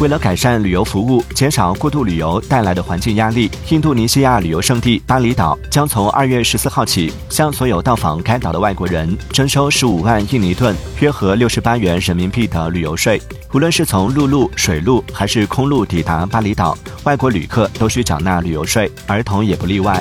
为了改善旅游服务减少过度旅游带来的环境压力印度尼西亚旅游胜地巴厘岛将从二月十四号起向所有到访该岛的外国人征收十五万印尼盾约合六十八元人民币的旅游税。无论是从陆路水路还是空路抵达巴厘岛外国旅客都需缴纳旅游税儿童也不例外。